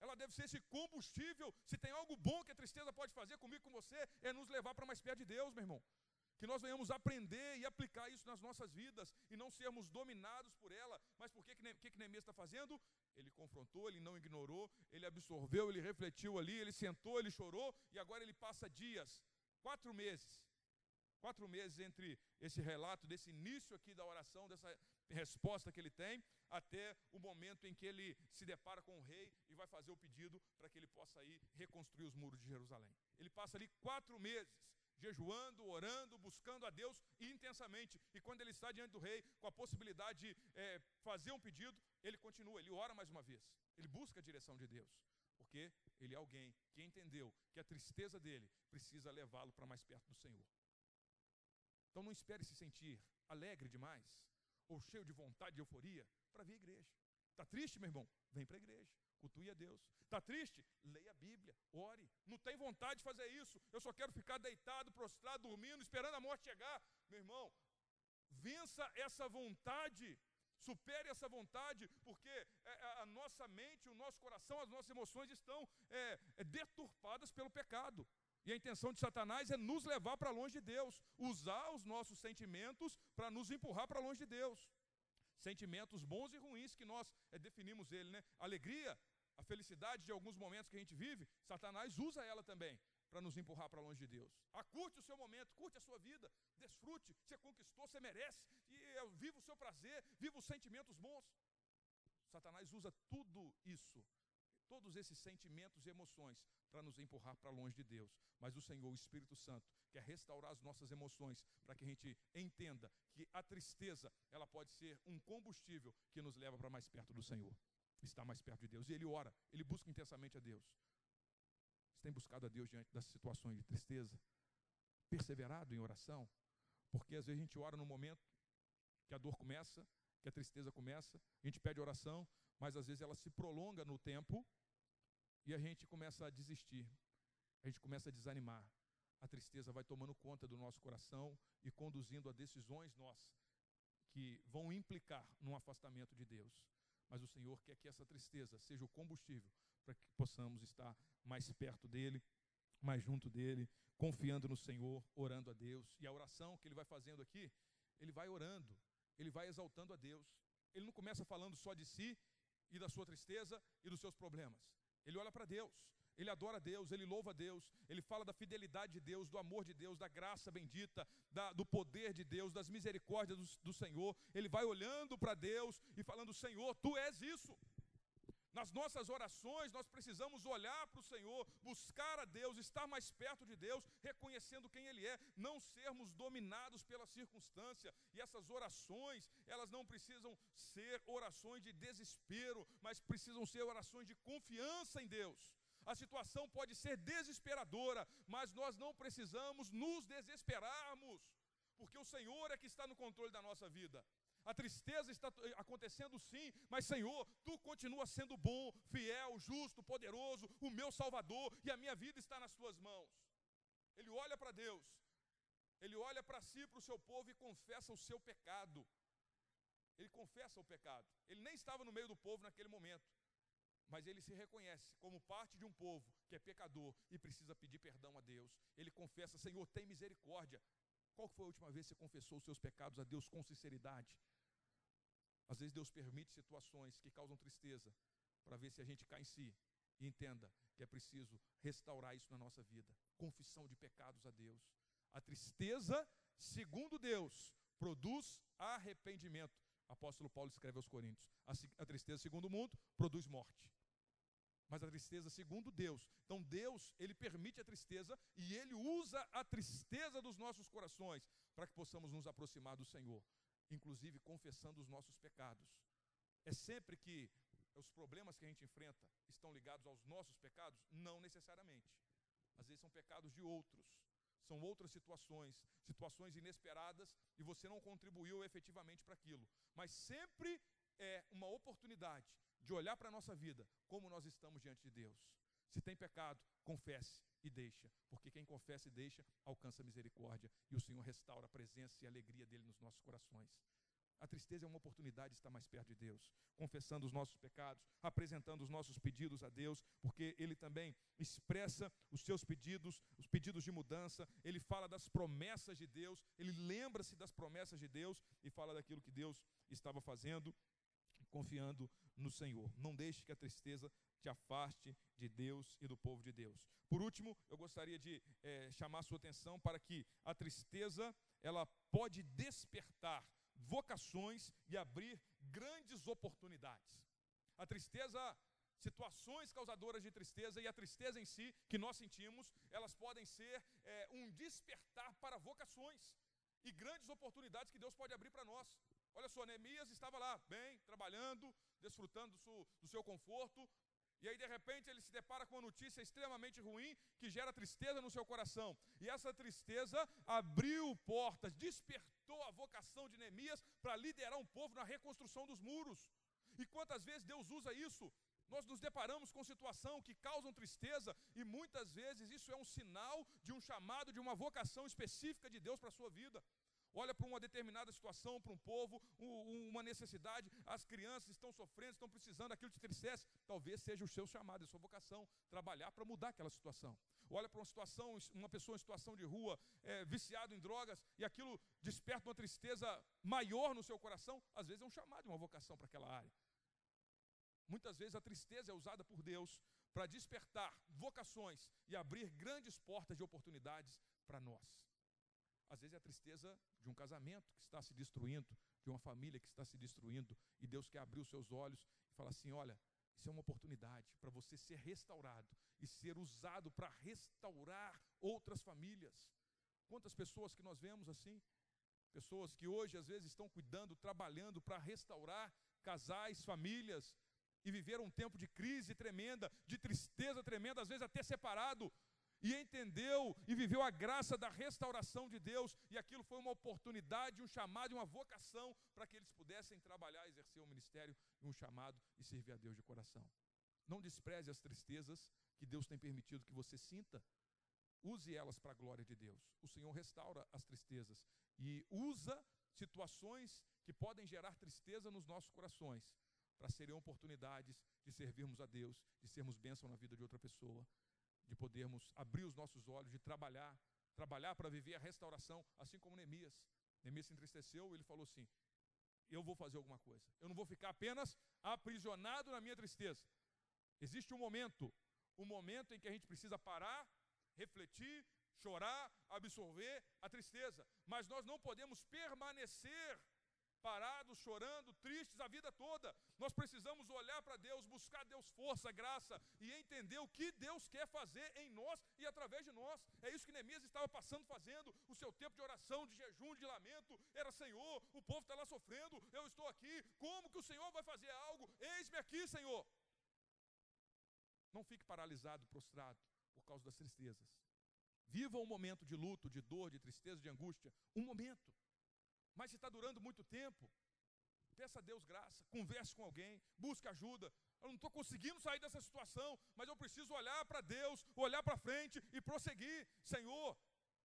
S1: Ela deve ser esse combustível. Se tem algo bom que a tristeza pode fazer comigo com você, é nos levar para mais perto de Deus, meu irmão. Que nós venhamos aprender e aplicar isso nas nossas vidas e não sermos dominados por ela. Mas por que, que, que, Neemias está fazendo? Ele confrontou, ele não ignorou, ele absorveu, ele refletiu ali, ele sentou, ele chorou e agora ele passa dias, quatro meses. Quatro meses entre esse relato, desse início aqui da oração, dessa resposta que ele tem, até o momento em que ele se depara com o rei e vai fazer o pedido para que ele possa ir reconstruir os muros de Jerusalém. Ele passa ali quatro meses jejuando, orando, buscando a Deus intensamente. E quando ele está diante do rei, com a possibilidade de é, fazer um pedido, ele continua, ele ora mais uma vez. Ele busca a direção de Deus. Porque ele é alguém que entendeu que a tristeza dele precisa levá-lo para mais perto do Senhor. Então não espere se sentir alegre demais ou cheio de vontade, de euforia, para vir à igreja. Está triste, meu irmão? Vem para a igreja. Cultue a Deus. Está triste? Leia a Bíblia, ore. Não tem vontade de fazer isso. Eu só quero ficar deitado, prostrado, dormindo, esperando a morte chegar. Meu irmão, vença essa vontade. Supere essa vontade, porque é, é, a nossa mente, o nosso coração, as nossas emoções estão é, é, deturpadas pelo pecado. E a intenção de Satanás é nos levar para longe de Deus, usar os nossos sentimentos para nos empurrar para longe de Deus. Sentimentos bons e ruins que nós é, definimos ele, né? Alegria A felicidade de alguns momentos que a gente vive, Satanás usa ela também para nos empurrar para longe de Deus. Ah, curte o seu momento, curte a sua vida, desfrute, você conquistou, você merece, e viva o seu prazer, viva os sentimentos bons. Satanás usa tudo isso, todos esses sentimentos e emoções, para nos empurrar para longe de Deus. Mas o Senhor, o Espírito Santo, quer restaurar as nossas emoções, para que a gente entenda que a tristeza, ela pode ser um combustível que nos leva para mais perto do Senhor, estar mais perto de Deus. E ele ora, ele busca intensamente a Deus. Você tem buscado a Deus diante das situações de tristeza? Perseverado em oração? Porque às vezes a gente ora no momento que a dor começa, que a tristeza começa, a gente pede oração, mas às vezes ela se prolonga no tempo e a gente começa a desistir, a gente começa a desanimar. A tristeza vai tomando conta do nosso coração e conduzindo a decisões nossas que vão implicar num afastamento de Deus. Mas o Senhor quer que essa tristeza seja o combustível para que possamos estar mais perto dele, mais junto dele, confiando no Senhor, orando a Deus. E a oração que ele vai fazendo aqui, ele vai orando, ele vai exaltando a Deus. Ele não começa falando só de si e da sua tristeza e dos seus problemas. Ele olha para Deus, ele adora Deus, ele louva Deus, ele fala da fidelidade de Deus, do amor de Deus, da graça bendita, da, do poder de Deus, das misericórdias do, do Senhor. Ele vai olhando para Deus e falando: Senhor, tu és isso. Nas nossas orações, nós precisamos olhar para o Senhor, buscar a Deus, estar mais perto de Deus, reconhecendo quem Ele é, não sermos dominados pela circunstância. E essas orações, elas não precisam ser orações de desespero, mas precisam ser orações de confiança em Deus. A situação pode ser desesperadora, mas nós não precisamos nos desesperarmos, porque o Senhor é que está no controle da nossa vida. A tristeza está acontecendo sim, mas Senhor, tu continua sendo bom, fiel, justo, poderoso, o meu Salvador, e a minha vida está nas tuas mãos. Ele olha para Deus, ele olha para si, para o seu povo e confessa o seu pecado. Ele confessa o pecado. Ele nem estava no meio do povo naquele momento, mas ele se reconhece como parte de um povo que é pecador e precisa pedir perdão a Deus. Ele confessa: Senhor, tem misericórdia. Qual foi a última vez que você confessou os seus pecados a Deus com sinceridade? Às vezes Deus permite situações que causam tristeza para ver se a gente cai em si e entenda que é preciso restaurar isso na nossa vida. Confissão de pecados a Deus. A tristeza, segundo Deus, produz arrependimento. Apóstolo Paulo escreve aos Coríntios. A, tristeza, segundo o mundo, produz morte. Mas a tristeza, segundo Deus. Então, Deus, Ele permite a tristeza e Ele usa a tristeza dos nossos corações para que possamos nos aproximar do Senhor inclusive confessando os nossos pecados. É sempre que os problemas que a gente enfrenta estão ligados aos nossos pecados? Não necessariamente. Às vezes são pecados de outros, são outras situações, situações inesperadas e você não contribuiu efetivamente para aquilo. Mas sempre é uma oportunidade de olhar para a nossa vida como nós estamos diante de Deus. Se tem pecado, confesse e deixa, porque quem confessa e deixa alcança misericórdia e o Senhor restaura a presença e a alegria dele nos nossos corações. A tristeza é uma oportunidade de estar mais perto de Deus, confessando os nossos pecados, apresentando os nossos pedidos a Deus, porque Ele também expressa os seus pedidos, os pedidos de mudança, Ele fala das promessas de Deus, Ele lembra-se das promessas de Deus e fala daquilo que Deus estava fazendo, confiando no Senhor. Não deixe que a tristeza te afaste de Deus e do povo de Deus. Por último, eu gostaria de é, chamar sua atenção para que a tristeza ela pode despertar vocações e abrir grandes oportunidades. A tristeza, situações causadoras de tristeza e a tristeza em si que nós sentimos, elas podem ser é, um despertar para vocações e grandes oportunidades que Deus pode abrir para nós. Olha só, Neemias estava lá, bem, trabalhando, desfrutando do, do seu conforto, e aí, de repente, ele se depara com uma notícia extremamente ruim que gera tristeza no seu coração. E essa tristeza abriu portas, despertou a vocação de Neemias para liderar um povo na reconstrução dos muros. E quantas vezes Deus usa isso? Nós nos deparamos com situação que causam tristeza e muitas vezes isso é um sinal de um chamado, de uma vocação específica de Deus para a sua vida olha para uma determinada situação, para um povo, um, uma necessidade, as crianças estão sofrendo, estão precisando, aquilo te tristece, talvez seja o seu chamado, a sua vocação, trabalhar para mudar aquela situação. Olha para uma situação, uma pessoa em situação de rua, é, viciado em drogas, e aquilo desperta uma tristeza maior no seu coração, às vezes é um chamado, uma vocação para aquela área. Muitas vezes a tristeza é usada por Deus para despertar vocações e abrir grandes portas de oportunidades para nós. Às vezes é a tristeza de um casamento que está se destruindo, de uma família que está se destruindo, e Deus quer abrir os seus olhos e falar assim: olha, isso é uma oportunidade para você ser restaurado e ser usado para restaurar outras famílias. Quantas pessoas que nós vemos assim? Pessoas que hoje às vezes estão cuidando, trabalhando para restaurar casais, famílias, e viveram um tempo de crise tremenda, de tristeza tremenda, às vezes até separado, e entendeu e viveu a graça da restauração de Deus, e aquilo foi uma oportunidade, um chamado, uma vocação para que eles pudessem trabalhar, exercer um ministério, um chamado e servir a Deus de coração. Não despreze as tristezas que Deus tem permitido que você sinta, use elas para a glória de Deus. O Senhor restaura as tristezas e usa situações que podem gerar tristeza nos nossos corações para serem oportunidades de servirmos a Deus, de sermos bênção na vida de outra pessoa, de podermos abrir os nossos olhos, de trabalhar, trabalhar para viver a restauração, assim como Neemias. Neemias se entristeceu, ele falou assim: Eu vou fazer alguma coisa. Eu não vou ficar apenas aprisionado na minha tristeza. Existe um momento, um momento em que a gente precisa parar, refletir, chorar, absorver a tristeza, mas nós não podemos permanecer parados, chorando, tristes a vida toda. Nós precisamos olhar para Deus, buscar Deus força, graça e entender o que Deus quer fazer em nós e através de nós. É isso que Neemias estava passando, fazendo. O seu tempo de oração, de jejum, de lamento era: Senhor, o povo está lá sofrendo, eu estou aqui. Como que o Senhor vai fazer algo? Eis-me aqui, Senhor. Não fique paralisado, prostrado por causa das tristezas. Viva um momento de luto, de dor, de tristeza, de angústia. Um momento. Mas se está durando muito tempo, peça a Deus graça, converse com alguém, busque ajuda. Eu não estou conseguindo sair dessa situação, mas eu preciso olhar para Deus, olhar para frente e prosseguir. Senhor,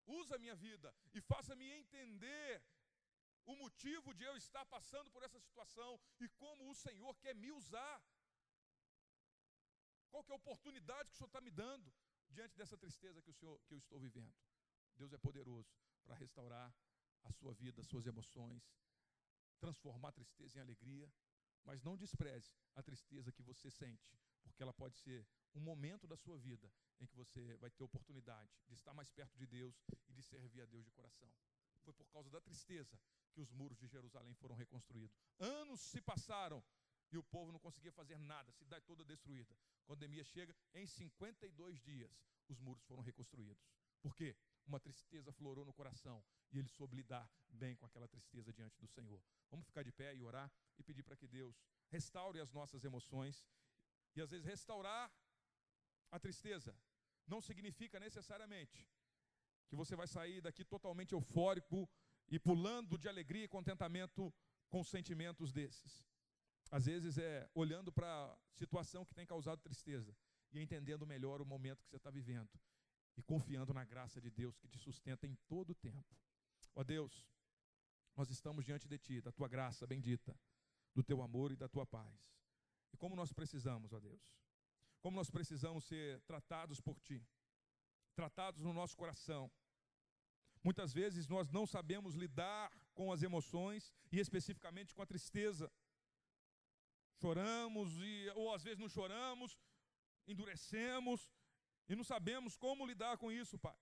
S1: usa a minha vida e faça-me entender o motivo de eu estar passando por essa situação e como o Senhor quer me usar. Qual que é a oportunidade que o Senhor está me dando diante dessa tristeza que, o Senhor, que eu estou vivendo? Deus é poderoso para restaurar a sua vida, as suas emoções, transformar a tristeza em alegria, mas não despreze a tristeza que você sente, porque ela pode ser um momento da sua vida em que você vai ter oportunidade de estar mais perto de Deus e de servir a Deus de coração. Foi por causa da tristeza que os muros de Jerusalém foram reconstruídos. Anos se passaram e o povo não conseguia fazer nada, a cidade toda destruída. Quando Neemias chega, em 52 dias, os muros foram reconstruídos. Por quê? Uma tristeza florou no coração e ele soube lidar bem com aquela tristeza diante do Senhor. Vamos ficar de pé e orar e pedir para que Deus restaure as nossas emoções. E às vezes restaurar a tristeza não significa necessariamente que você vai sair daqui totalmente eufórico e pulando de alegria e contentamento com sentimentos desses. Às vezes é olhando para a situação que tem causado tristeza e entendendo melhor o momento que você está vivendo e confiando na graça de Deus que te sustenta em todo o tempo. Ó Deus, nós estamos diante de Ti, da Tua graça bendita, do Teu amor e da Tua paz. E como nós precisamos, ó Deus, como nós precisamos ser tratados por Ti, tratados no nosso coração. Muitas vezes nós não sabemos lidar com as emoções e especificamente com a tristeza. Choramos e, ou às vezes não choramos, endurecemos e não sabemos como lidar com isso, Pai.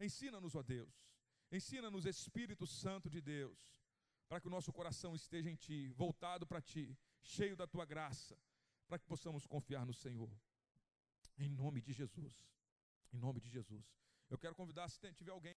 S1: Ensina-nos, ó Deus. Ensina-nos, Espírito Santo de Deus, para que o nosso coração esteja em Ti, voltado para Ti, cheio da Tua graça, para que possamos confiar no Senhor. Em nome de Jesus. Em nome de Jesus. Eu quero convidar, se tiver alguém.